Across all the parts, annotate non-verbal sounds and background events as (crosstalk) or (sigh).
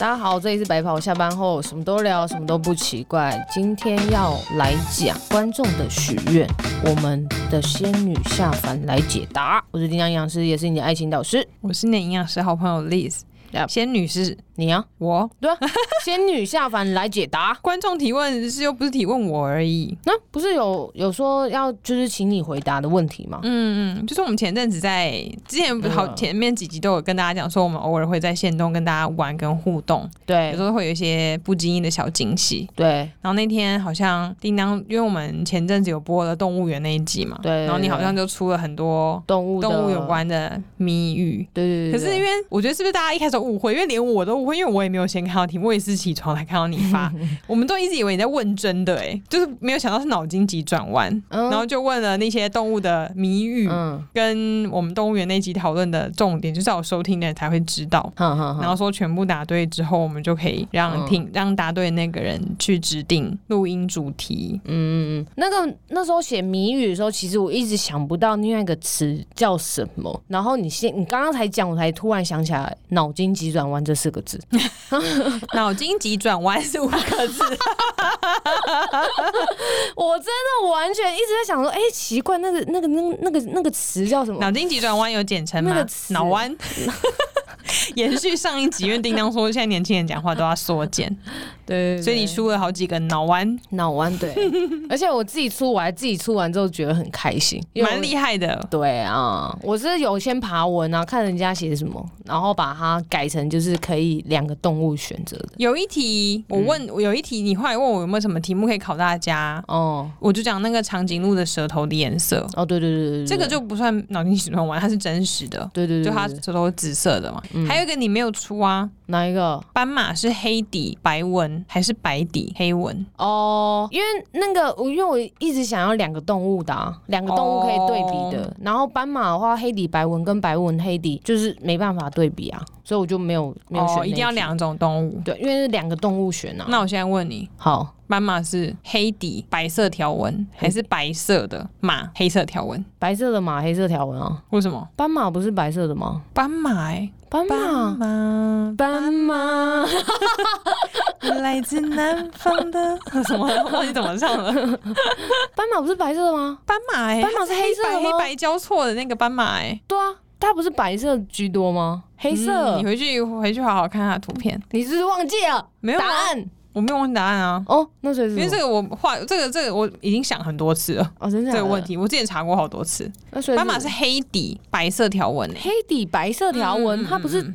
大家好，这里是白跑下班后什么都聊，什么都不奇怪。今天要来讲观众的许愿，我们的仙女下凡来解答。我是丁香营养师，也是你的爱情导师。我是你的营养师好朋友 Liz。仙女是你啊，我对啊，(laughs) 仙女下凡来解答观众提问，是又不是提问我而已。那、啊、不是有有说要就是请你回答的问题吗？嗯嗯，就是我们前阵子在之前好前面几集都有跟大家讲说，我们偶尔会在线动跟大家玩跟互动，对，有时候会有一些不经意的小惊喜，对。然后那天好像叮当，因为我们前阵子有播了动物园那一集嘛，对。然后你好像就出了很多动物动物有关的谜语，对，对对对。可是因为我觉得是不是大家一开始误会，因为连我都误会，因为我也没有先看到题目，我也是起床才看到你发，(laughs) 我们都一直以为你在问真的、欸，哎，就是没有想到是脑筋急转弯，然后就问了那些动物的谜语，嗯，跟我们动物园那集讨论的重点，就是要收听的人才会知道，然后说全部答对之后，我们就可以让听让答对的那个人去指定录音主题，嗯，那个那时候写谜语的时候，其实我一直想不到另外一个词叫什么，然后你先你刚刚才讲，我才突然想起来脑筋急转。弯这四个字，(laughs) 脑筋急转弯是五个字。(laughs) 我真的完全一直在想说，哎、欸，奇怪，那个、那个、那、那个、那个词叫什么？脑筋急转弯有简称吗？脑弯。(laughs) (laughs) 延续上一集，因为叮当说现在年轻人讲话都要缩减，(laughs) 对，对，所以你出了好几个脑弯，脑弯，对。(laughs) 而且我自己出，我还自己出完之后觉得很开心，蛮厉害的。对啊，我是有先爬文啊，看人家写什么，然后把它改成就是可以两个动物选择的。有一题我问，有一题你后来问我有没有什么题目可以考大家？哦，我就讲那个长颈鹿的舌头的颜色。哦，对对对对对，这个就不算脑筋急转弯，它是真实的。对对对，对，就它舌头是紫色的嘛。嗯还有一个你没有出啊？哪一个？斑马是黑底白纹还是白底黑纹？哦，因为那个我因为我一直想要两个动物的，啊，两个动物可以对比的。哦、然后斑马的话，黑底白纹跟白纹黑底就是没办法对比啊，所以我就没有没有选、哦。一定要两种动物？对，因为是两个动物选啊。那我现在问你，好。斑马是黑底白色条纹，还是白色的马黑色条纹？白色的马黑色条纹啊？为什么？斑马不是白色的吗？斑马、欸，斑马，斑马，(laughs) 来自南方的 (laughs) 什么？我忘记怎么唱了。(laughs) 斑马不是白色的吗？斑马、欸，斑马是黑色的黑白交错的那个斑马、欸，对啊，它不是白色居多吗？黑色，嗯、你回去回去好好看它的图片。你是不是忘记了？没有答案。我没有问答案啊！哦，那所以是因为这个我画这个这个我已经想很多次了。哦，真的，这个问题我之前查过好多次。那所以斑马是黑底白色条纹，黑底白色条纹，它不是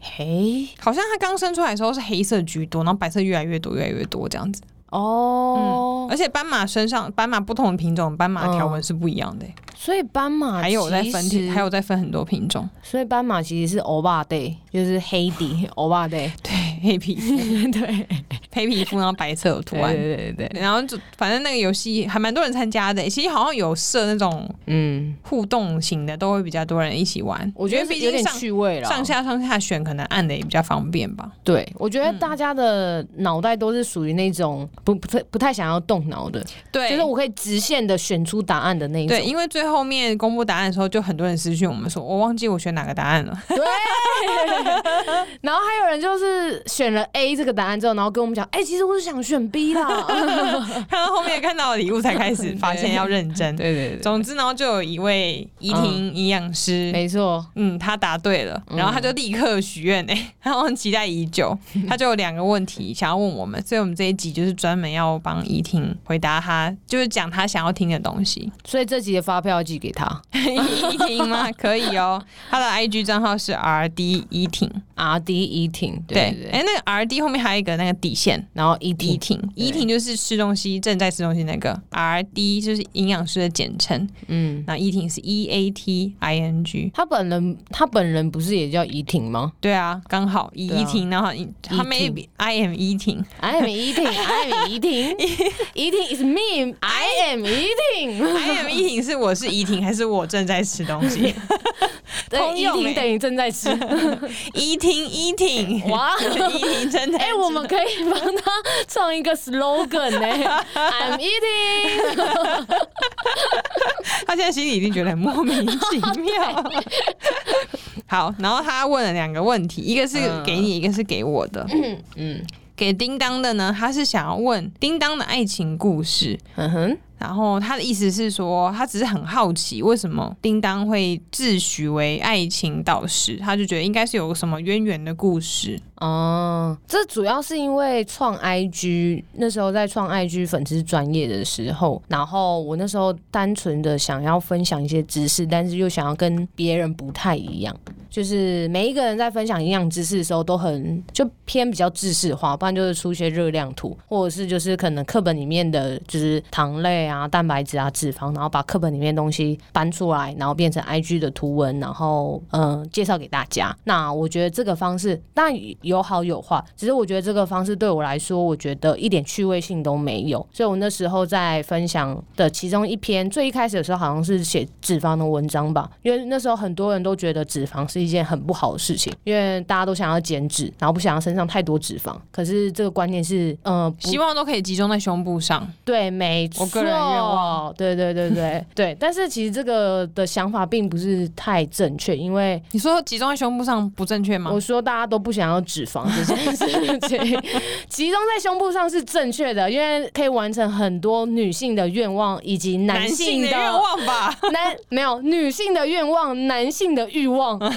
黑？好像它刚生出来的时候是黑色居多，然后白色越来越多，越来越多这样子。哦、嗯，而且斑马身上斑马不同的品种斑马条纹是不一样的、欸嗯，所以斑马还有在分还有在分很多品种，所以斑马其实是欧巴对，就是黑底欧巴对，对黑皮肤，(laughs) 对黑皮肤，然后白色有图案，对对对对，然后就反正那个游戏还蛮多人参加的、欸，其实好像有设那种嗯互动型的，都会比较多人一起玩。我觉得有点趣味了，上下上下选可能按的也比较方便吧。对，我觉得大家的脑袋都是属于那种。不不太不太想要动脑的，对，就是我可以直线的选出答案的那一种。对，因为最后面公布答案的时候，就很多人私讯我们说，我忘记我选哪个答案了。对，(laughs) 然后还有人就是选了 A 这个答案之后，然后跟我们讲，哎、欸，其实我是想选 B 啦。(laughs) 看到后面看到礼物才开始发现要认真。对对对。总之，然后就有一位怡婷营养师，没错，嗯，他答对了，然后他就立刻许愿，哎，他很期待已久，(laughs) 他就有两个问题想要问我们，所以我们这一集就是专。门要帮怡婷回答他，就是讲他想要听的东西，所以这集的发票要寄给他。(laughs) 怡婷吗？可以哦。他的 IG 账号是 R D 怡婷，R D 怡婷。对，哎，那个 R D 后面还有一个那个底线，然后怡婷，怡婷就是吃东西正在吃东西那个 R D 就是营养师的简称。嗯，那怡婷是 E A T I N G。他本人他本人不是也叫怡婷吗？对啊，刚好怡婷，然后他 maybe I am 怡婷，I am 怡婷，I am。怡婷，怡婷 is me，I am 怡婷，I am (laughs) 怡婷是我是怡婷还是我正在吃东西？(laughs) 对，怡婷等于正在吃，怡婷怡婷，哇，怡婷正在吃。哎、欸，我们可以帮他创一个 slogan 呢、欸、，(laughs) I'm eating。(laughs) 他现在心里一定觉得很莫名其妙。(laughs) 好，然后他问了两个问题，一个是给你，嗯、一个是给我的。嗯嗯，给叮当的呢，他是想要问叮当的爱情故事。嗯哼。然后他的意思是说，他只是很好奇，为什么叮当会自诩为爱情导师？他就觉得应该是有什么渊源的故事。哦，这主要是因为创 IG 那时候在创 IG 粉丝专业的时候，然后我那时候单纯的想要分享一些知识，但是又想要跟别人不太一样，就是每一个人在分享营养知识的时候都很就偏比较知识化，不然就是出一些热量图，或者是就是可能课本里面的就是糖类啊、蛋白质啊、脂肪，然后把课本里面东西搬出来，然后变成 IG 的图文，然后嗯、介绍给大家。那我觉得这个方式，但有好有坏，只是我觉得这个方式对我来说，我觉得一点趣味性都没有。所以我那时候在分享的其中一篇，最一开始的时候好像是写脂肪的文章吧，因为那时候很多人都觉得脂肪是一件很不好的事情，因为大家都想要减脂，然后不想要身上太多脂肪。可是这个观念是，呃，希望都可以集中在胸部上。对，没错。我个人愿望。对对对对对。但是其实这个的想法并不是太正确，因为你说集中在胸部上不正确吗？我说大家都不想要脂肪。这件事 (laughs) 情集中在胸部上是正确的，因为可以完成很多女性的愿望以及男性的愿望吧。(laughs) 男没有女性的愿望，男性的欲望。(laughs)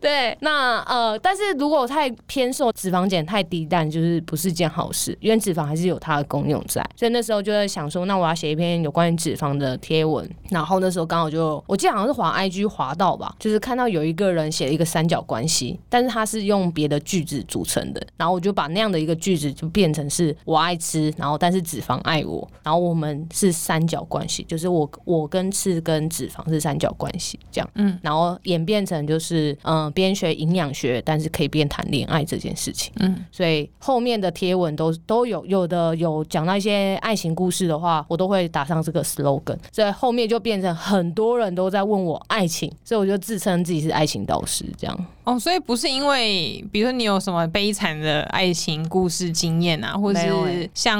对，那呃，但是如果太偏瘦，脂肪减太低，但就是不是件好事，因为脂肪还是有它的功用在。所以那时候就在想说，那我要写一篇有关于脂肪的贴文。然后那时候刚好就，我记得好像是滑 IG 滑到吧，就是看到有一个人写了一个三角关系，但是他是用别的句子组成的。然后我就把那样的一个句子就变成是我爱吃，然后但是脂肪爱我，然后我们是三角关系，就是我我跟吃跟脂肪是三角关系这样。嗯，然后演变成就是嗯。呃边学营养学，但是可以边谈恋爱这件事情。嗯，所以后面的贴文都都有有的有讲到一些爱情故事的话，我都会打上这个 slogan。所以后面就变成很多人都在问我爱情，所以我就自称自己是爱情导师这样。哦，所以不是因为，比如说你有什么悲惨的爱情故事经验啊，或者是像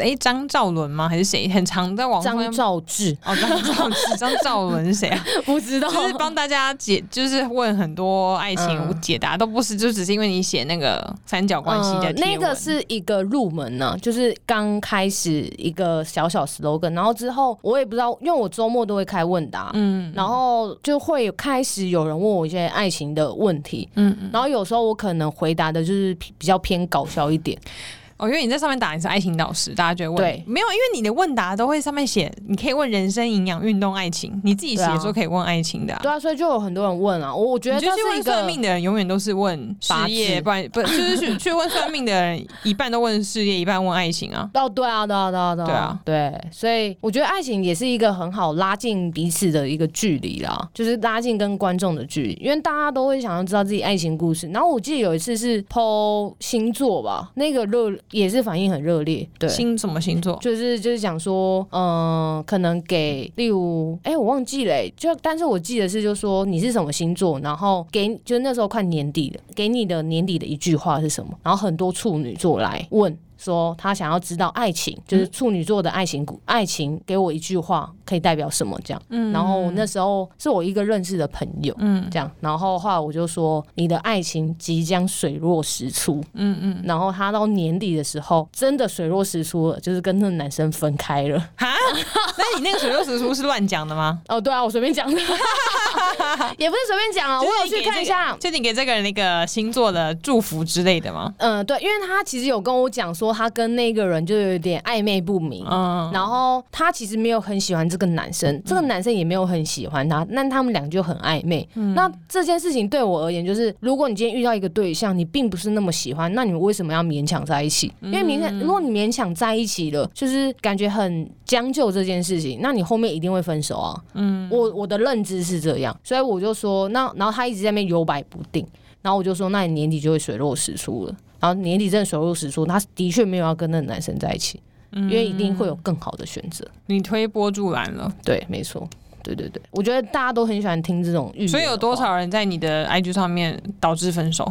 哎张兆伦吗？还是谁？很常在网上。张兆志哦，张兆志，(laughs) 张兆伦是谁啊？不知道，就是帮大家解，就是问很多爱情解答，嗯、都不是，就只是因为你写那个三角关系的、嗯。那个是一个入门呢、啊，就是刚开始一个小小 slogan，然后之后我也不知道，因为我周末都会开问答，嗯，然后就会开始有人问我一些爱情的问。问题，嗯，然后有时候我可能回答的就是比较偏搞笑一点。哦，因为你在上面打你是爱情导师，大家觉得问对没有？因为你的问答都会上面写，你可以问人生、营养、运动、爱情，你自己写说可以问爱情的、啊对啊。对啊，所以就有很多人问啊。我我觉得就是问算命的人永远都是问事业，不然不就是去去问算命的人一半都问事业，一半问爱情啊。(laughs) 哦，对啊，对啊，对啊，对啊，对。所以我觉得爱情也是一个很好拉近彼此的一个距离啦，就是拉近跟观众的距离，因为大家都会想要知道自己爱情故事。然后我记得有一次是 PO 星座吧，那个热也是反应很热。烈，对，星什么星座？就是就是讲说，嗯、呃，可能给，例如，哎、欸，我忘记了、欸，就但是我记得是，就说你是什么星座，然后给，就那时候快年底了，给你的年底的一句话是什么？然后很多处女座来问。说他想要知道爱情，就是处女座的爱情，嗯、爱情给我一句话可以代表什么？这样，嗯，然后那时候是我一个认识的朋友，嗯，这样，然后后来我就说你的爱情即将水落石出，嗯嗯，然后他到年底的时候真的水落石出了，就是跟那个男生分开了。哈，那你那个水落石出是乱讲的吗？(laughs) 哦，对啊，我随便讲的，(laughs) 也不是随便讲啊，我有去看一下，就你给这个人那个星座的祝福之类的吗？嗯，对，因为他其实有跟我讲说。他跟那个人就有点暧昧不明，嗯，然后他其实没有很喜欢这个男生，嗯、这个男生也没有很喜欢他，那他们俩就很暧昧。嗯、那这件事情对我而言，就是如果你今天遇到一个对象，你并不是那么喜欢，那你们为什么要勉强在一起？因为勉强，如果你勉强在一起了，就是感觉很将就这件事情，那你后面一定会分手啊。嗯，我我的认知是这样，所以我就说，那然后他一直在那边摇摆不定，然后我就说，那你年底就会水落石出了。然后年底真的水落石出，他的确没有要跟那个男生在一起，嗯、因为一定会有更好的选择。你推波助澜了，对，没错。对对对，我觉得大家都很喜欢听这种预言。所以有多少人在你的 IG 上面导致分手？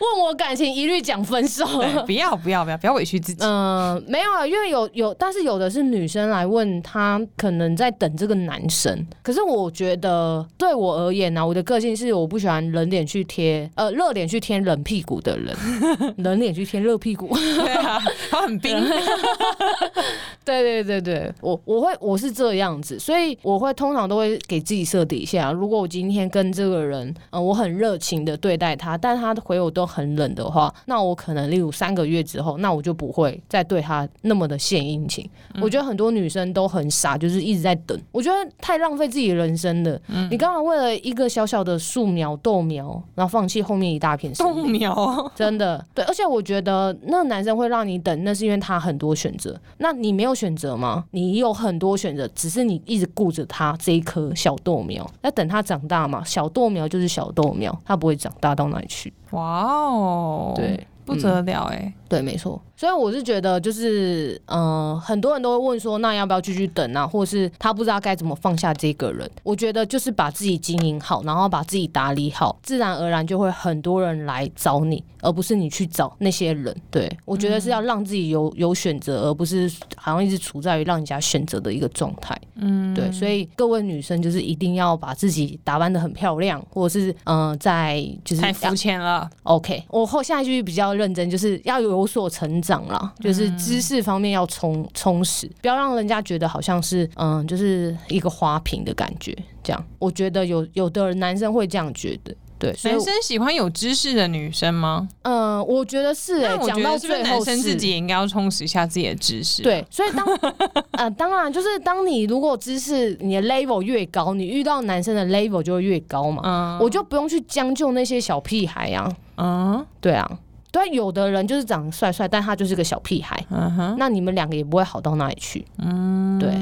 问我感情一律讲分手，(laughs) 不要不要不要不要委屈自己。嗯、呃，没有啊，因为有有，但是有的是女生来问他，可能在等这个男生。可是我觉得对我而言呢、啊，我的个性是我不喜欢冷脸去贴，呃，热脸去贴冷屁股的人，(laughs) 冷脸去贴热屁股。对啊，他很冰。(laughs) 对对对对，我我会我是这样子，所以我会通常都会给自己设底线。如果我今天跟这个人，呃，我很热情的对待他，但他回我都很冷的话，那我可能例如三个月之后，那我就不会再对他那么的献殷勤。嗯、我觉得很多女生都很傻，就是一直在等，我觉得太浪费自己人生了。嗯、你刚刚为了一个小小的树苗豆苗，然后放弃后面一大片豆苗，真的对。而且我觉得那个男生会让你等，那是因为他很多选择，那你没有选择吗？你有很多选择，只是你一直顾着它这一颗小豆苗，那等它长大嘛。小豆苗就是小豆苗，它不会长大到哪里去。哇哦，对，不得了哎、欸，对，没错。所以我是觉得，就是嗯、呃，很多人都会问说，那要不要继续等啊？或是他不知道该怎么放下这个人？我觉得就是把自己经营好，然后把自己打理好，自然而然就会很多人来找你，而不是你去找那些人。对，我觉得是要让自己有有选择，而不是好像一直处在于让人家选择的一个状态。嗯，对。所以各位女生就是一定要把自己打扮的很漂亮，或者是嗯、呃，在就是太肤浅了。OK，我后下一句比较认真，就是要有所成长。长了，就是知识方面要充充实，不要让人家觉得好像是嗯，就是一个花瓶的感觉。这样，我觉得有有的男生会这样觉得，对。男生喜欢有知识的女生吗？嗯，我觉得是、欸。讲到最后，男生自己也应该要充实一下自己的知识。对，所以当呃，当然就是当你如果知识你的 level 越高，你遇到男生的 level 就会越高嘛。嗯，我就不用去将就那些小屁孩啊。嗯，对啊。对，有的人就是长得帅帅，但他就是个小屁孩。嗯哼，那你们两个也不会好到哪里去。嗯，对，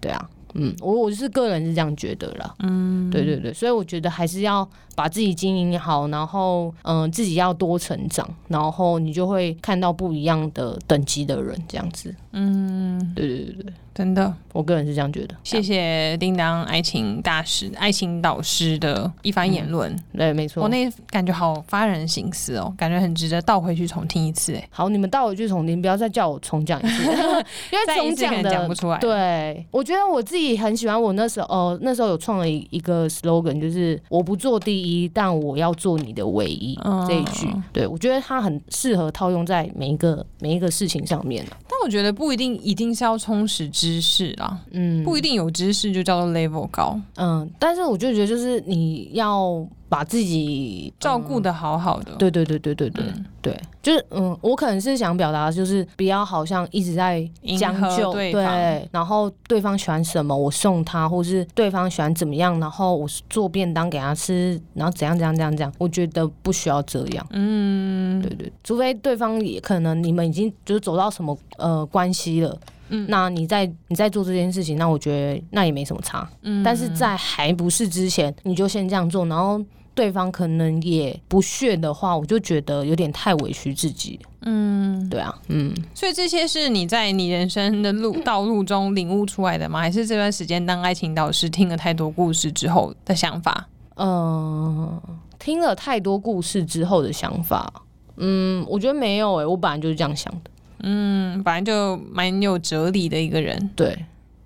对啊，嗯，我我是个人是这样觉得啦。嗯，对对对，所以我觉得还是要把自己经营好，然后嗯、呃，自己要多成长，然后你就会看到不一样的等级的人，这样子。嗯，对对对对。真的，我个人是这样觉得。谢谢叮当爱情大师、爱情导师的一番言论。嗯、对，没错。我那感觉好发人深思哦，感觉很值得倒回去重听一次。哎，好，你们倒回去重听，不要再叫我重讲一次，(laughs) 因为重讲的讲不出来。对，我觉得我自己很喜欢我那时候，哦、呃，那时候有创了一个 slogan，就是我不做第一，但我要做你的唯一、嗯、这一句。对，我觉得它很适合套用在每一个每一个事情上面。但我觉得不一定一定是要充实知识啊，嗯，不一定有知识就叫做 level 高，嗯，但是我就觉得就是你要把自己照顾的好好的，对对对对对对对，就是嗯，我可能是想表达就是不要好像一直在将就对，然后对方喜欢什么我送他，或是对方喜欢怎么样，然后我做便当给他吃，然后怎样怎样怎样怎样，我觉得不需要这样，嗯，对对，除非对方也可能你们已经就是走到什么呃关系了。嗯，那你在你在做这件事情，那我觉得那也没什么差。嗯，但是在还不是之前，你就先这样做，然后对方可能也不屑的话，我就觉得有点太委屈自己。嗯，对啊，嗯。所以这些是你在你人生的路道路中领悟出来的吗？还是这段时间当爱情导师听了太多故事之后的想法？嗯、呃，听了太多故事之后的想法，嗯，我觉得没有诶、欸，我本来就是这样想的。嗯，反正就蛮有哲理的一个人，对，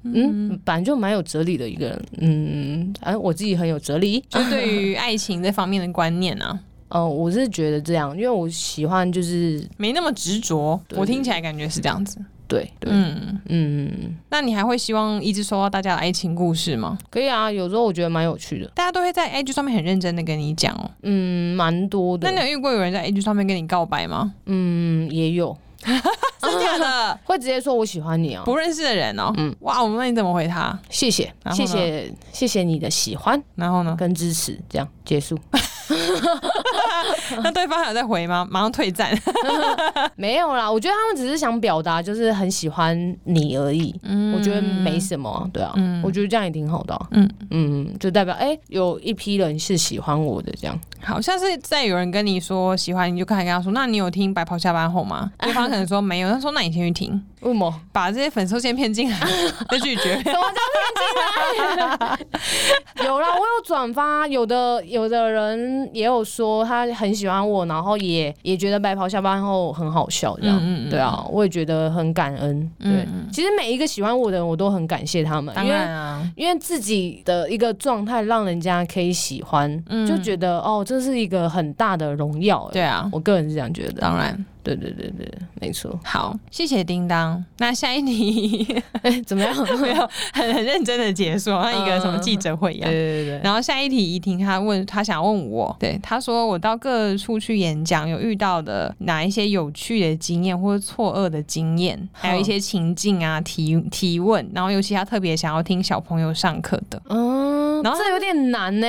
嗯，反正就蛮有哲理的一个人，嗯，哎、啊，我自己很有哲理，就对于爱情这方面的观念啊，(laughs) 哦、呃，我是觉得这样，因为我喜欢就是没那么执着，我听起来感觉是这样子，对，对，嗯。嗯，那你还会希望一直收到大家的爱情故事吗？可以啊，有时候我觉得蛮有趣的，大家都会在 IG 上面很认真的跟你讲哦，嗯，蛮多的，那你有遇过有人在 IG 上面跟你告白吗？嗯，也有。(laughs) 真的假的？(laughs) 会直接说我喜欢你哦，不认识的人哦。嗯，哇，我们那你怎么回他？谢谢，谢谢，谢谢你的喜欢，然后呢？跟支持，这样结束。(laughs) (laughs) 那对方还有在回吗？马上退战。(laughs) 没有啦，我觉得他们只是想表达，就是很喜欢你而已。嗯，我觉得没什么，对啊，嗯，我觉得这样也挺好的啊。嗯嗯，就代表哎，有一批人是喜欢我的这样。好像是在有人跟你说喜欢，你就赶紧跟他说，那你有听白袍下班后吗？(laughs) 对方可能说没有，他说那你先去听。为什么？把这些粉丝先骗进来，被拒绝。什么叫骗进来？有啦，我有转发，有的有的人也有说他很喜欢我，然后也也觉得白袍下班后很好笑，这样。嗯嗯对啊，我也觉得很感恩。对，其实每一个喜欢我的人，我都很感谢他们。因为因为自己的一个状态让人家可以喜欢，嗯、就觉得哦，这是一个很大的荣耀。对啊，我个人是这样觉得。当然。对对对对，没错。好，谢谢叮当。那下一题，(laughs) 哎，怎么样？(laughs) 没有很很认真的解说，像一个什么记者会一样。对对对。然后下一题，怡婷她问，她想问我，对，她说我到各处去演讲，有遇到的哪一些有趣的经验或者错愕的经验，还有一些情境啊，提提问。然后尤其她特别想要听小朋友上课的。嗯，然后这有点难呢，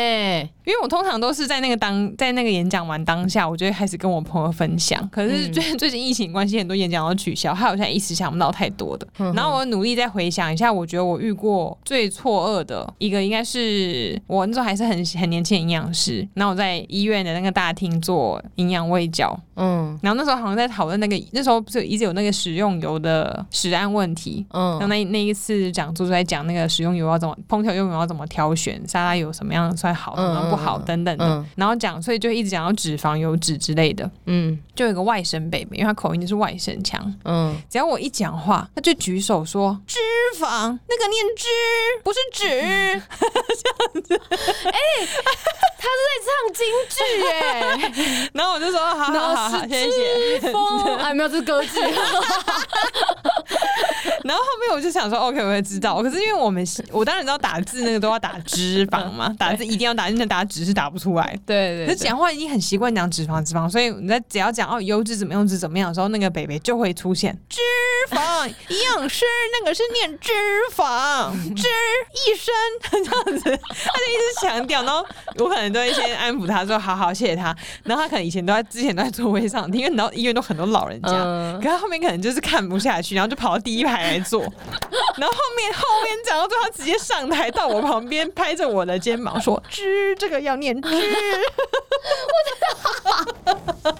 因为我通常都是在那个当在那个演讲完当下，我就会开始跟我朋友分享。可是最 (laughs) 最近疫情关系，很多演讲都取消，还有现在一时想不到太多的。然后我努力再回想一下，我觉得我遇过最错愕的一个，应该是我那时候还是很很年轻的营养师，然后我在医院的那个大厅做营养喂教。嗯，然后那时候好像在讨论那个，那时候不是一直有那个食用油的食安问题。嗯，然后那那一次讲座就在讲那个食用油要怎么烹调用油要怎么挑选，沙拉油什么样算好，什么样不好等等的。然后讲，所以就一直讲到脂肪、油脂之类的。嗯，就有一个外省北北，因为他口音就是外省腔。嗯，只要我一讲话，他就举手说脂肪，那个念脂，不是脂。这样子，(laughs) 哎，他是在唱京剧哎。(laughs) 然后我就说，好好好。谢，谢谢。还 (laughs) 没有这歌词。然后后面我就想说，OK，我会知道。可是因为我们，我当然知道打字那个都要打脂肪嘛，打字一定要打，那打脂是打不出来。对对。可是讲话已经很习惯讲脂肪，脂肪，所以你在只要讲哦油脂怎么样，油脂怎么样的时候，那个北北就会出现脂肪。营养师那个是念脂肪，(laughs) 脂一生这样子，他就一直强调。然后我可能都会先安抚他说，好好谢谢他。然后他可能以前都在之前都在座位上，因为然后医院都很多老人家，嗯、可是他后面可能就是看不下去，然后就跑到第一排来坐。然后后面后面讲到最后，他直接上台到我旁边，拍着我的肩膀说：“脂这个要念脂。” (laughs) (laughs) 我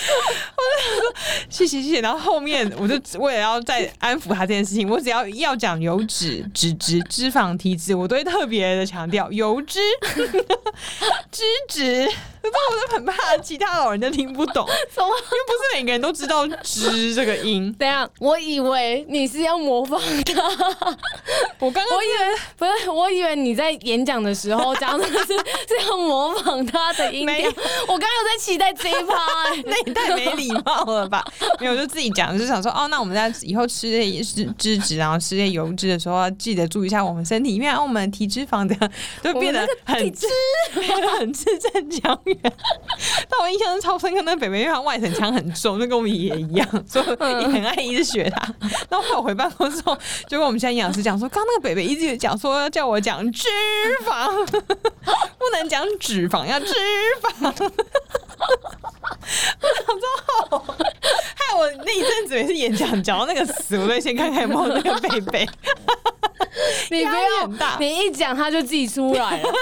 就 (laughs) 说谢谢谢谢。然后后面我就为了要再安抚他这件事情，我只要要讲油脂、脂质、脂肪、体脂，我都会特别的强调油脂、(laughs) 脂质。可是我都很怕其他老人家听不懂？(laughs) 因为不是每个人都知道“知”这个音。(laughs) 等下，我以为你是要模仿他。(laughs) 我刚刚我以为不是，我以为你在演讲的时候讲的是是要模仿他的音调。我刚刚有在期待这一趴，欸，那你太没礼貌了吧？没有，就自己讲，就想说哦，那我们在以后吃这些脂脂质，然后吃这些油脂的时候，要记得注意一下我们身体，因为我们体脂肪的都变得很体脂，变得很字正腔圆。但我印象是超深刻，那个北北因为他外省腔很重，就跟我们爷爷一样，所以也很爱一直学他。然后我回办公室后，就跟我们现在营养师讲说，刚那个北北一直讲说要叫我讲脂肪，不能讲脂肪，要脂肪。(laughs) 我想说好，害我那一阵子每次演讲讲到那个词，我都先看看有没有那个北北。(laughs) 你不要，你一讲他就自己出来了，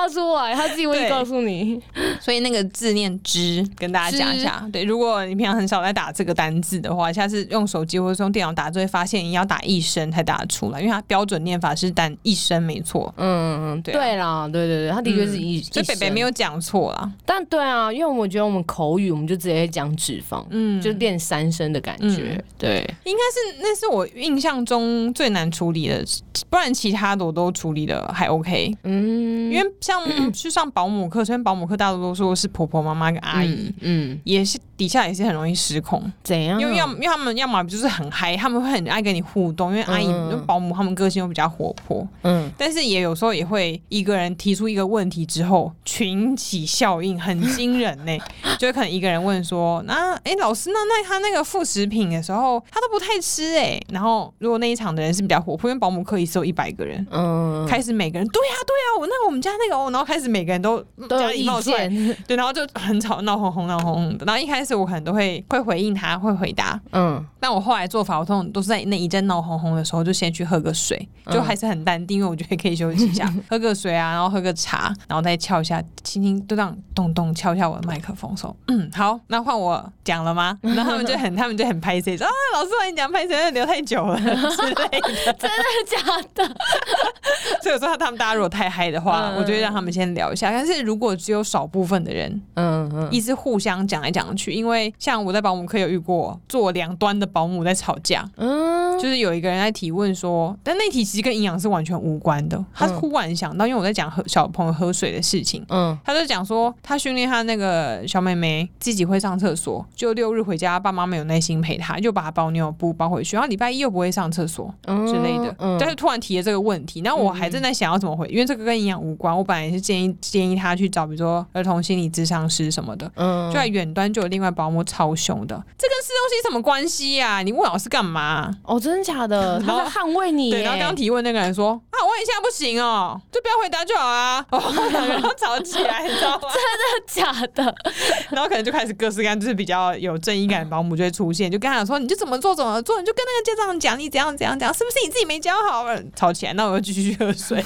他出来，他自己会告诉你。(laughs) 所以那个字念“知”，跟大家讲一下。对，如果你平常很少在打这个单字的话，下次用手机或者用电脑打，就会发现你要打一声才打得出来，因为它标准念法是单一声，没错。嗯嗯嗯，对。对啦，对对对，他的确是一，所以北北没有讲错啦。但对啊，因为我觉得我们口语，我们就直接讲脂肪，嗯，就练三声的感觉。对，应该是那是我印象中最难处理的。不然其他的我都处理的还 OK，嗯，因为像去上保姆课，虽然保姆课大多都说是婆婆妈妈跟阿姨，嗯，嗯。也是底下也是很容易失控，怎样？因为要因为他们要么就是很嗨，他们会很爱跟你互动，因为阿姨、嗯、保姆他们个性又比较活泼，嗯，但是也有时候也会一个人提出一个问题之后群起效应很惊人呢，(laughs) 就可能一个人问说，那哎、欸、老师那那他那个副食品的时候他都不太吃哎，然后如果那一场的人是比较活泼，因为保姆课一次有一百个人，嗯，开始每个人对呀、啊、对呀、啊，我那我们家那个哦，然后开始每个人都都有意见，(laughs) 对，然后就很吵，闹哄哄，闹哄哄的。然后一开始我可能都会会回应他，会回答，嗯，但我后来做法，我通常都是在那一阵闹哄哄的时候，就先去喝个水，就还是很淡定，因为我觉得可以休息一下，(laughs) 喝个水啊，然后喝个茶，然后再敲一下，轻轻就这样咚咚敲一下我的麦克风，说，嗯，好，那换我讲了吗？(laughs) 然后他们就很，他们就很拍谁说啊，老师帮你讲拍谁，留太久了。之类的，真的假的？所以说他们大家如果太嗨的话，我就会让他们先聊一下。但是如果只有少部分的人，嗯嗯，一直互相讲来讲去，因为像我在保姆课有遇过做两端的保姆在吵架，嗯，就是有一个人在提问说，但那题其实跟营养是完全无关的。他忽然想到，因为我在讲喝小朋友喝水的事情，嗯，他就讲说他训练他那个小妹妹自己会上厕所，就六日回家爸妈没有耐心陪他，就把他包尿布包回去，然后礼拜一又不会上厕所之类的，但是突然提了这个问题，然后我还正在想要怎么回，因为这个跟营养无关。我本来也是建议建议他去找，比如说儿童心理咨商师什么的。嗯，就在远端就有另外保姆超凶的，这跟市中心什么关系呀、啊？你问老师干嘛？哦，真的假的？(laughs) 他在捍卫你。对，然后刚提问那个人说：“啊，问一下不行哦，就不要回答就好啊。”哦，然后吵起来，你知道吗？(laughs) 真的假的？(laughs) 然后可能就开始各式各样，就是比较有正义感的保姆就会出现，就跟他讲说：“你就怎么做怎么做，你就跟那个家长讲，你怎样怎样怎样，是不是你自己没教好？”吵起来，那我就继续喝水。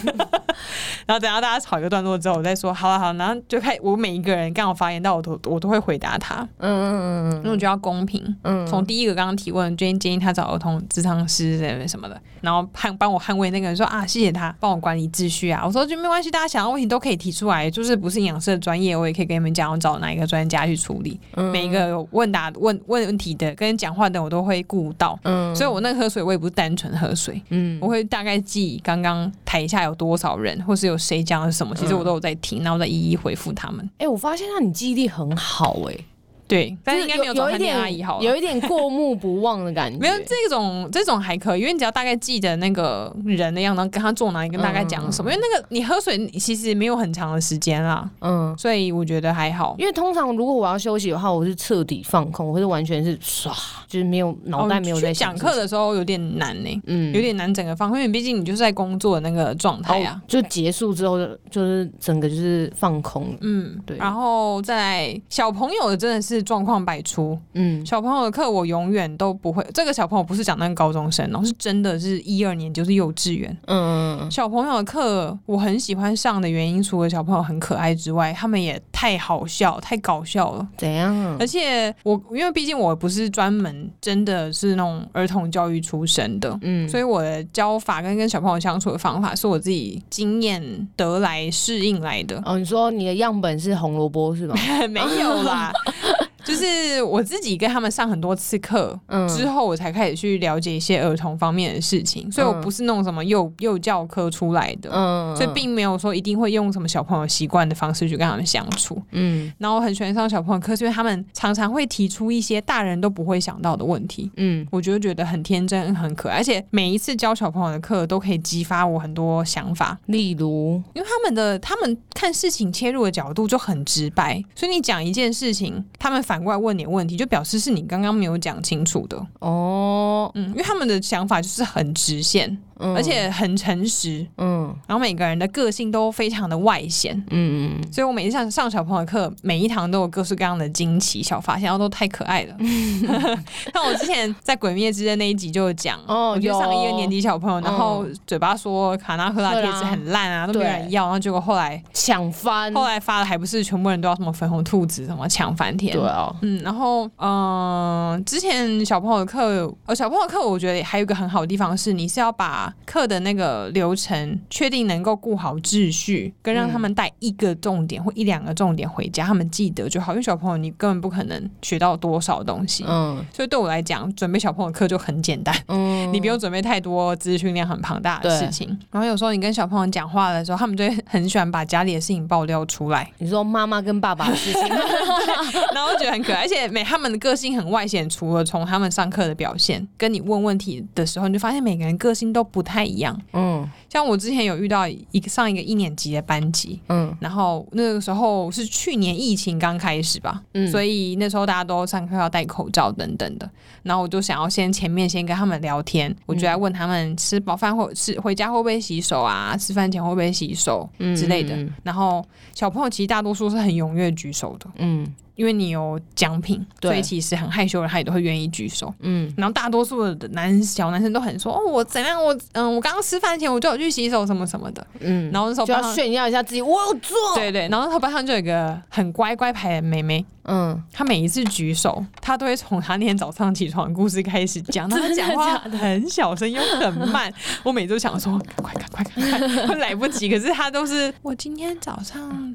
然后等到大家吵一个段落之后，我再说好了好了，然后就开我每一个人刚好发言到我都我都会回答他，嗯嗯嗯嗯，因为我觉得要公平，嗯，从第一个刚刚提问，建议建议他找儿童咨商师什么的，然后捍帮我捍卫那个人说啊，谢谢他帮我管理秩序啊，我说就没关系，大家想要问题都可以提出来，就是不是营养师的专业，我也可以跟你们讲，我找哪一个专家去处理，嗯、每一个问答问问问题的跟讲话的我都会顾到，嗯，所以我那个喝水我也不是单纯喝水，嗯，我会大概记刚刚台下有多少人，或是有谁讲了什么，其实我都有在听，然后再一一回复他们。哎、欸，我发现让你记忆力很好、欸，哎。对，但是应该没有找他阿姨好，有一点过目不忘的感觉。没有这种这种还可以，因为你只要大概记得那个人的样子，跟他坐哪里，跟大概讲什么。因为那个你喝水其实没有很长的时间啦，嗯，所以我觉得还好。因为通常如果我要休息的话，我是彻底放空，或是完全是唰，就是没有脑袋没有在想。讲课的时候有点难呢，嗯，有点难整个放空，因为毕竟你就是在工作的那个状态啊。就结束之后就就是整个就是放空，嗯，对。然后在小朋友的真的是状况百出。嗯，小朋友的课我永远都不会。这个小朋友不是讲那个高中生哦，是真的是一二年就是幼稚园。嗯，小朋友的课我很喜欢上的原因，除了小朋友很可爱之外，他们也太好笑、太搞笑了。怎样？而且我因为毕竟我不是专门真的是那种儿童教育出身的，嗯，所以我的教法跟跟小朋友相处的方法是我自己经验得来适应来的。哦，你说你的样本是红萝卜是吗？(laughs) 没有啦。(laughs) 就是我自己跟他们上很多次课，嗯，之后我才开始去了解一些儿童方面的事情，所以我不是那种什么幼幼教科出来的，嗯，所以并没有说一定会用什么小朋友习惯的方式去跟他们相处，嗯，然后我很喜欢上小朋友课，是因为他们常常会提出一些大人都不会想到的问题，嗯，我就觉得很天真很可爱，而且每一次教小朋友的课都可以激发我很多想法，例如，因为他们的他们看事情切入的角度就很直白，所以你讲一件事情，他们反反过来问你问题，就表示是你刚刚没有讲清楚的哦。嗯，因为他们的想法就是很直线。而且很诚实，嗯，然后每个人的个性都非常的外显，嗯嗯，所以我每次上上小朋友课，每一堂都有各式各样的惊奇小发现，然后都太可爱了。(laughs) 像我之前在《鬼灭之刃》那一集就有讲，哦，我就上一个年级小朋友，然后嘴巴说卡纳赫拉贴纸很烂啊，都没人要，然后结果后来抢翻，后来发的还不是全部人都要什么粉红兔子什么抢翻天，对啊，嗯，然后嗯，之前小朋友的课，呃，小朋友的课我觉得还有一个很好的地方是，你是要把课的那个流程确定能够顾好秩序，跟让他们带一个重点或一两个重点回家，他们记得就好。因为小朋友你根本不可能学到多少东西，嗯，所以对我来讲，准备小朋友课就很简单，嗯，你不用准备太多知识训练很庞大的事情。然后有时候你跟小朋友讲话的时候，他们就会很喜欢把家里的事情爆料出来。你说妈妈跟爸爸的事情，(laughs) 然后我觉得很可爱，而且每他们的个性很外显，除了从他们上课的表现，跟你问问题的时候，你就发现每个人个性都不太一样。嗯，像我之前有遇到一个上一个一年级的班级，嗯，然后那个时候是去年疫情刚开始吧，嗯，所以那时候大家都上课要戴口罩等等的，然后我就想要先前面先跟他们聊天，我就在问他们吃饱饭或吃回家会不会洗手啊，吃饭前会不会洗手之类的，然后小朋友其实大多数是很踊跃举手的，嗯。因为你有奖品，所以其实很害羞的他也都会愿意举手。嗯，然后大多数的男小男生都很说哦，我怎样，我嗯，我刚刚吃饭前我就有去洗手什么什么的。嗯，然后那时候就要炫耀一下自己，我有做。对对，然后他班上就有一个很乖乖牌的妹妹。嗯，她每一次举手，她都会从她那天早上起床的故事开始讲。(laughs) 她讲话很小声又很慢，(laughs) 我每次都想说快快快，快来不及。可是她都是我今天早上。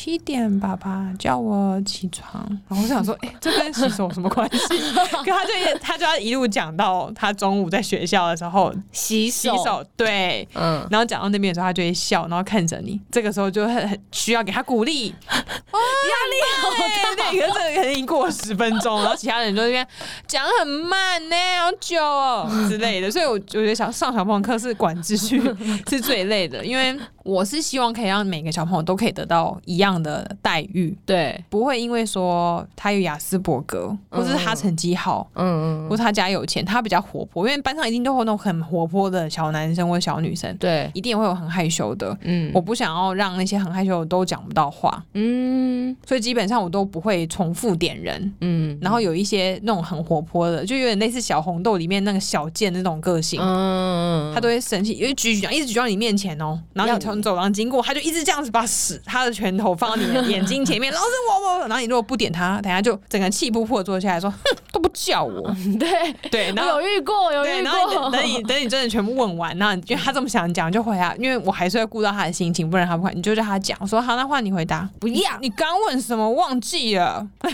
七点，爸爸叫我起床，然后我想说，(laughs) 哎、欸，这跟洗手有什么关系？(laughs) 可他就他就要一路讲到他中午在学校的时候洗手，洗手，对，嗯，然后讲到那边的时候，他就会笑，然后看着你，这个时候就很很需要给他鼓励，哇，(laughs) 压力。好大，对，可是这个已经过了十分钟，然后其他人就在那边讲很慢呢，好久哦之类的，所以我我觉得想上小朋友课是管秩序是最累的，因为我是希望可以让每个小朋友都可以得到一样。样的待遇，对，不会因为说他有雅斯伯格，或者是他成绩好，嗯嗯，或者他家有钱，他比较活泼，因为班上一定都会有那种很活泼的小男生或小女生，对，一定也会有很害羞的，嗯，我不想要让那些很害羞的都讲不到话，嗯，所以基本上我都不会重复点人，嗯，然后有一些那种很活泼的，就有点类似小红豆里面那个小贱那种个性，嗯，他都会生气，因为举举一直举到你面前哦，然后你从走廊经过，他就一直这样子把屎他的拳头。放到你的眼睛前面，(laughs) 老师我我，然后你如果不点他，等下就整个气不破坐下来说，哼，都不叫我。(laughs) 对对，然后有遇过有遇过，然后等你等你真的全部问完，然后因为他这么想讲，就回答，因为我还是会顾到他的心情，不然他不会，你就叫他讲。我说好，那换你回答。不要，你刚问什么忘记了？(laughs) 可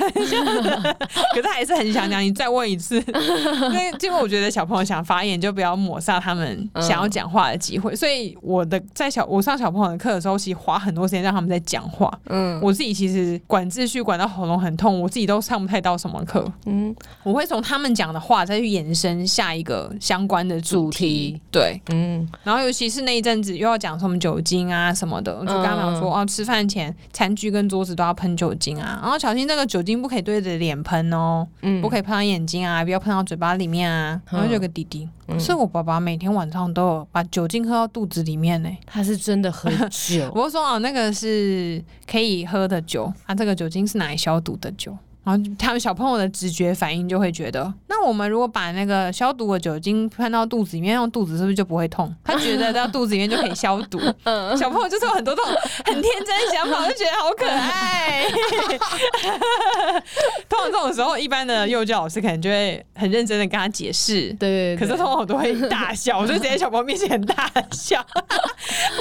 是他还是很想讲，你再问一次。因为因为我觉得小朋友想发言，就不要抹杀他们想要讲话的机会。所以我的在小我上小朋友的课的时候，其实花很多时间让他们在讲话。嗯，我自己其实管秩序管到喉咙很痛，我自己都上不太到什么课。嗯，我会从他们讲的话再去延伸下一个相关的主题。对，嗯，然后尤其是那一阵子又要讲什么酒精啊什么的，我就跟他们说、嗯、哦，吃饭前餐具跟桌子都要喷酒精啊，然后小心这个酒精不可以对着脸喷哦，嗯，不可以喷到眼睛啊，不要喷到嘴巴里面啊。然后就有个弟弟，嗯、是我爸爸每天晚上都有把酒精喝到肚子里面呢。他是真的喝酒，(laughs) 我说哦，那个是可以。喝的酒，它这个酒精是拿来消毒的酒。然后他们小朋友的直觉反应就会觉得，那我们如果把那个消毒的酒精喷到肚子里面，用肚子是不是就不会痛？他觉得到肚子里面就可以消毒。(laughs) 小朋友就是有很多这种很天真的想法，就觉得好可爱。(laughs) 通常这种时候，一般的幼教老师可能就会很认真的跟他解释。对，可是通常我都会大笑，我就直接小朋友面前大笑。(laughs) 我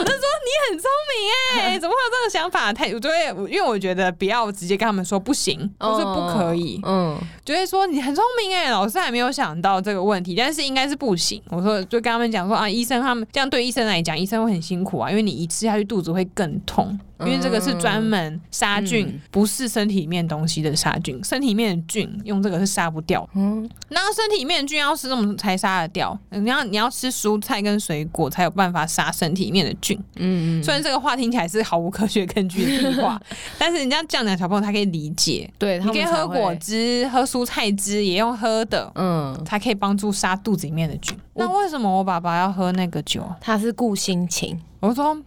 就说你很聪明哎，怎么会有这种想法？他，我就会因为我觉得不要直接跟他们说不行，不可以，嗯，就会说你很聪明哎，老师还没有想到这个问题，但是应该是不行。我说就跟他们讲说啊，医生他们这样对医生来讲，医生会很辛苦啊，因为你一吃下去肚子会更痛。因为这个是专门杀菌，嗯、不是身体里面东西的杀菌。身体里面的菌用这个是杀不掉。嗯，那身体里面的菌要吃什么才杀得掉？你要你要吃蔬菜跟水果才有办法杀身体里面的菌。嗯嗯。虽然这个话听起来是毫无科学根据的屁话，(laughs) 但是人家这样讲，小朋友他可以理解。对，你可以喝果汁、喝蔬菜汁，也用喝的，嗯，才可以帮助杀肚子里面的菌。那为什么我爸爸要喝那个酒？他是顾心情。我说，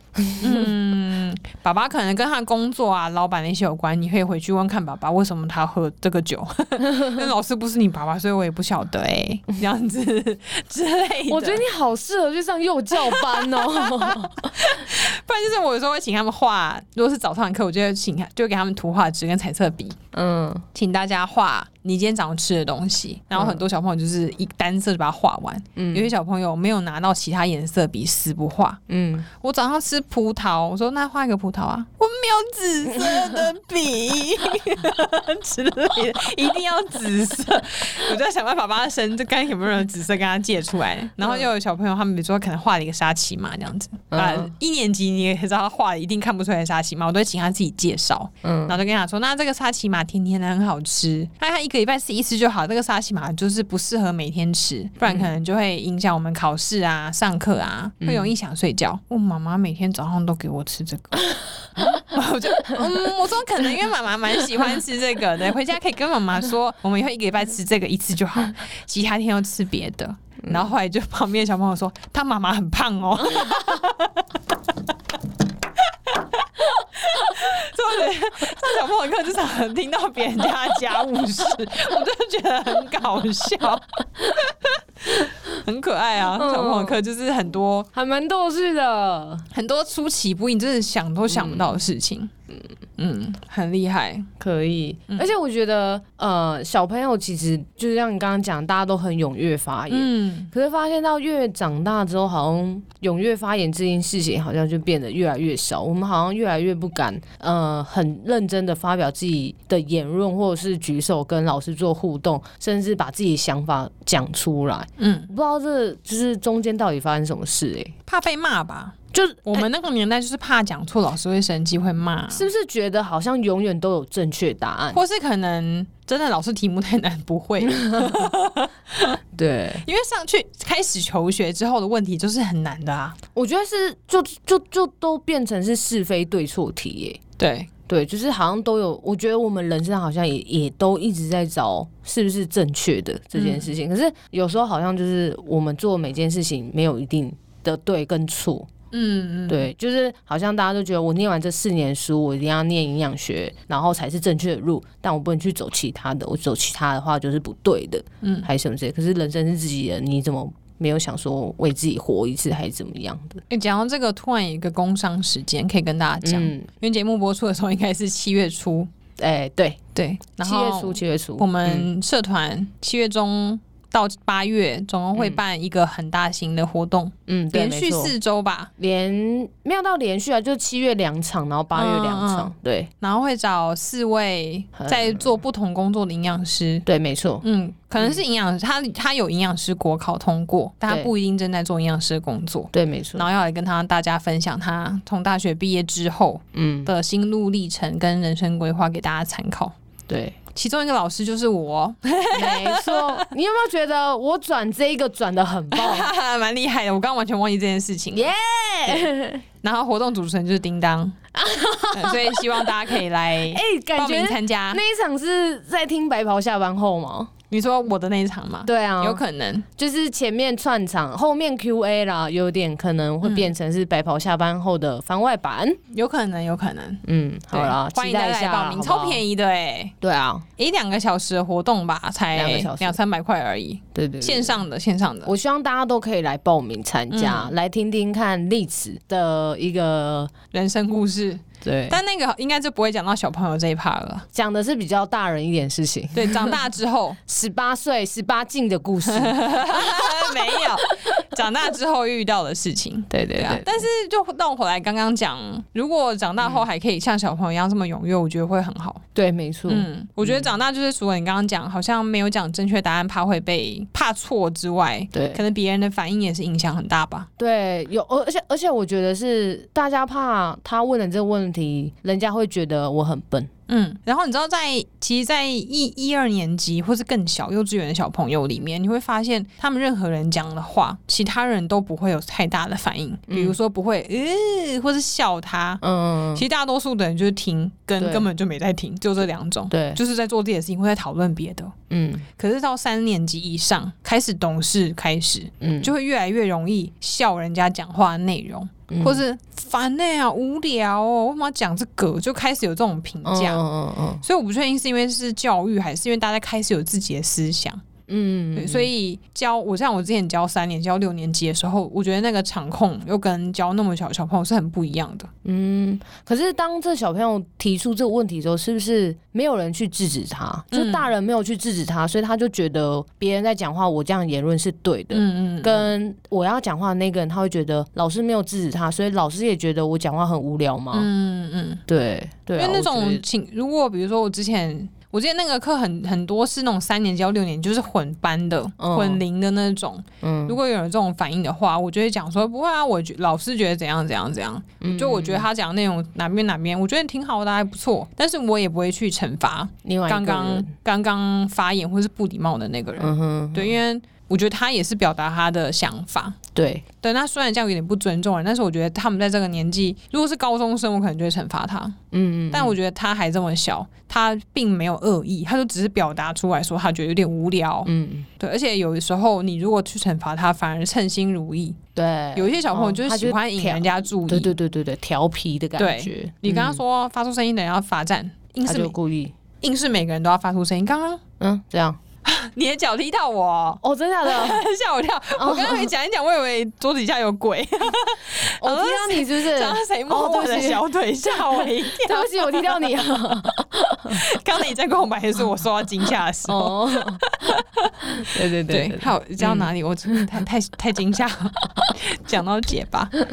嗯，(laughs) 爸爸可能跟他工作啊、老板那些有关，你可以回去问看爸爸为什么他喝这个酒。(laughs) 那老师不是你爸爸，所以我也不晓得哎、欸，(laughs) 这样子之类的。我觉得你好适合去上幼教班哦，不然就是我有时候会请他们画，如果是早上的课，我就会请他，就给他们图画纸跟彩色笔，嗯，请大家画。你今天早上吃的东西，然后很多小朋友就是一单色就把它画完，嗯，有些小朋友没有拿到其他颜色笔，死不画，嗯，我早上吃葡萄，我说那画一个葡萄啊，我没有紫色的笔之类的，(laughs) 一定要紫色。我就在想办法把它生，就看有没有人紫色跟他借出来。然后又有小朋友，他们比如说可能画了一个沙琪玛这样子啊，一年级你也知道他画的一定看不出来沙琪玛，我都会请他自己介绍。嗯，然后就跟他说，那这个沙琪玛甜甜的很好吃，那他一个礼拜吃一次就好。这个沙琪玛就是不适合每天吃，不然可能就会影响我们考试啊、上课啊，会容易想睡觉。我妈妈妈每天早上都给我吃这个，(laughs) 我就嗯，我说可能因为妈妈蛮喜欢吃这个的，(laughs) 回家可以跟妈妈说，我们以后一个礼拜吃这个一次就好，其他天要吃别的。然后后来就旁边小朋友说，他妈妈很胖哦。(laughs) (laughs) 对，上小朋友课就常听到别人家家务事，(laughs) 我真的觉得很搞笑，很可爱啊！小朋友课就是很多，还蛮逗趣的，很多出其不意，真的想都想不到的事情。嗯嗯，很厉害，可以。嗯、而且我觉得，呃，小朋友其实就是像你刚刚讲，大家都很踊跃发言。嗯。可是发现到越长大之后，好像踊跃发言这件事情，好像就变得越来越少。我们好像越来越不敢，呃，很认真的发表自己的言论，或者是举手跟老师做互动，甚至把自己的想法讲出来。嗯。不知道这就是中间到底发生什么事，欸？哎，怕被骂吧？就我们那个年代，就是怕讲错，老师会生气，会骂。是不是觉得好像永远都有正确答案，或是可能真的老师题目太难，不会？(laughs) 对，因为上去开始求学之后的问题就是很难的啊。我觉得是，就就就都变成是是非对错题耶。对对，就是好像都有。我觉得我们人生好像也也都一直在找是不是正确的这件事情。嗯、可是有时候好像就是我们做每件事情没有一定的对跟错。嗯，对，就是好像大家都觉得我念完这四年书，我一定要念营养学，然后才是正确的路，但我不能去走其他的，我走其他的话就是不对的，嗯，还是什么之类。可是人生是自己的，你怎么没有想说为自己活一次，还是怎么样的？哎，讲到这个，突然有一个工伤时间可以跟大家讲，嗯、因为节目播出的时候应该是七月初，哎，对对，七月初，七月初，我们社团七月中。到八月，总共会办一个很大型的活动，嗯，连续四周吧，连没有到连续啊，就七月两场，然后八月两场，嗯、对，然后会找四位在做不同工作的营养师，对，没错，嗯，可能是营养师，他他有营养师国考通过，但他不一定正在做营养师的工作，对，没错，然后要来跟他大家分享他从大学毕业之后，嗯。的心路历程跟人生规划给大家参考，对。其中一个老师就是我，没错。(laughs) 你有没有觉得我转这一个转的很棒，(laughs) 蛮厉害的？我刚刚完全忘记这件事情。耶 Yeah！然后活动主持人就是叮当，(laughs) 所以希望大家可以来哎，报名参加。那一场是在听白袍下班后吗？你说我的那一场吗？对啊，有可能就是前面串场，后面 Q&A 啦，有点可能会变成是白袍下班后的番外版，有可能，有可能。嗯，好了，欢迎大家来报名，超便宜的哎。对啊，一两个小时的活动吧，才两三百块而已。对对，线上的线上的，我希望大家都可以来报名参加，来听听看丽子的一个人生故事。对，但那个应该就不会讲到小朋友这一 part 了，讲的是比较大人一点事情。对，长大之后 (laughs) 十八岁十八禁的故事，(laughs) 没有长大之后遇到的事情。对对对，但是就让我回来刚刚讲，如果长大后还可以像小朋友一样这么踊跃，我觉得会很好。对，没错。嗯，我觉得长大就是除了你刚刚讲，好像没有讲正确答案，怕会被怕错之外，对，可能别人的反应也是影响很大吧。对，有而且而且我觉得是大家怕他问了这个问题。人家会觉得我很笨。嗯，然后你知道在，在其实，在一一二年级或是更小幼稚园的小朋友里面，你会发现他们任何人讲的话，其他人都不会有太大的反应。比如说不会，呃，或是笑他。嗯，其实大多数的人就是听，跟根本就没在听，就这两种。对，就是在做自己的事情，或在讨论别的。嗯，可是到三年级以上，开始懂事，开始，嗯，就会越来越容易笑人家讲话的内容。或是烦呢啊，无聊哦，为什么要讲这个？就开始有这种评价。嗯嗯嗯。所以我不确定是因为是教育，还是因为大家开始有自己的思想。嗯，对，所以教我像我之前教三年、教六年级的时候，我觉得那个场控又跟教那么小的小朋友是很不一样的。嗯，可是当这小朋友提出这个问题的时候，是不是没有人去制止他？就大人没有去制止他，所以他就觉得别人在讲话，我这样言论是对的。嗯嗯，跟我要讲话的那个人，他会觉得老师没有制止他，所以老师也觉得我讲话很无聊吗？嗯嗯，对对，因为那种情，如果比如说我之前。我记得那个课很很多是那种三年级到六年级就是混班的、嗯、混龄的那种。嗯，如果有人这种反应的话，我就会讲说不会啊，我觉老师觉得怎样怎样怎样。嗯，就我觉得他讲的内容哪边哪边，我觉得挺好的，还不错。但是我也不会去惩罚刚刚刚刚发言或是不礼貌的那个人。嗯哼，对，因为。我觉得他也是表达他的想法，对对。那虽然这样有点不尊重人，但是我觉得他们在这个年纪，如果是高中生，我可能就会惩罚他。嗯，嗯，但我觉得他还这么小，他并没有恶意，他就只是表达出来说他觉得有点无聊。嗯，对。而且有的时候你如果去惩罚他，反而称心如意。对，有一些小朋友就是喜欢引人家注意，哦、对对对对对，调皮的感觉。对你跟他说发出声音的人要罚站，硬是故意，硬是每个人都要发出声音。刚刚嗯，这样。(laughs) 你的脚踢到我哦，真的假的？(laughs) 吓我一跳！我刚刚没讲一讲，我以为桌子底下有鬼。(laughs) 我踢到你是不是？谁摸我的小腿，吓我一跳！对不起，我踢到你了。刚才你在跟我白的时候，我受到惊吓的时候。对对对，好，讲到哪里？我真的太太太惊吓。讲到结巴，对，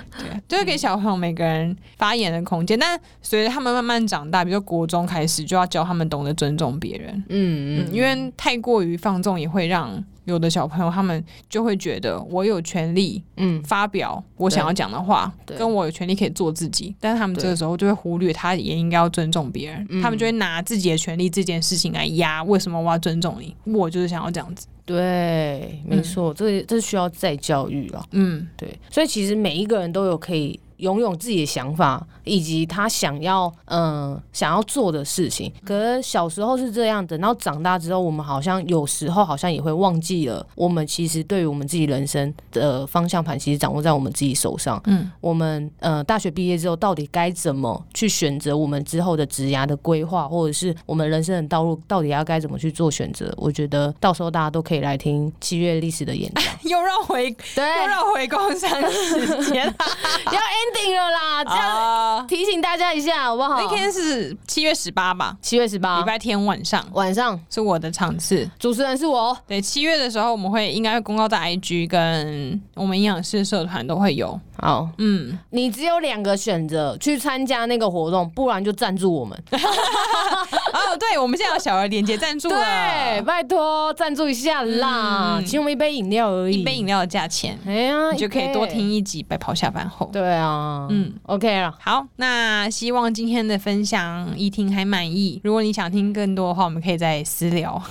就是给小朋友每个人发言的空间。但随着他们慢慢长大，比如说国中开始，就要教他们懂得尊重别人。嗯嗯，因为太。过于放纵也会让有的小朋友他们就会觉得我有权利，嗯，发表我想要讲的话，跟我有权利可以做自己，但是他们这个时候就会忽略，他也应该要尊重别人，他们就会拿自己的权利这件事情来压，为什么我要尊重你？我就是想要这样子。对，没错，这这需要再教育了。嗯，对，所以其实每一个人都有可以。拥有自己的想法，以及他想要嗯、呃、想要做的事情。可是小时候是这样的，然后长大之后，我们好像有时候好像也会忘记了，我们其实对于我们自己人生的方向盘，其实掌握在我们自己手上。嗯，我们呃大学毕业之后，到底该怎么去选择我们之后的职涯的规划，或者是我们人生的道路，到底要该怎么去做选择？我觉得到时候大家都可以来听七月历史的演讲，(laughs) 又绕回对，又绕回工商时间，(laughs) 要 end。定了啦，这样提醒大家一下好不好？那天是七月十八吧，七月十八，礼拜天晚上，晚上。是我的场次，主持人是我。对，七月的时候我们会应该会公告在 IG 跟我们营养师社团都会有。好，嗯，你只有两个选择，去参加那个活动，不然就赞助我们。(laughs) 哦，对，我们现在有小额连接赞助了，对，拜托赞助一下啦，请我们一杯饮料而已，一杯饮料的价钱，哎呀，你就可以多听一集白袍下班后。对啊，嗯，OK 了，好，那希望今天的分享一听还满意。如果你想听更多的话，我们可以再私聊。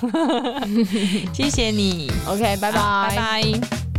(laughs) 谢谢你，OK，拜拜，拜拜。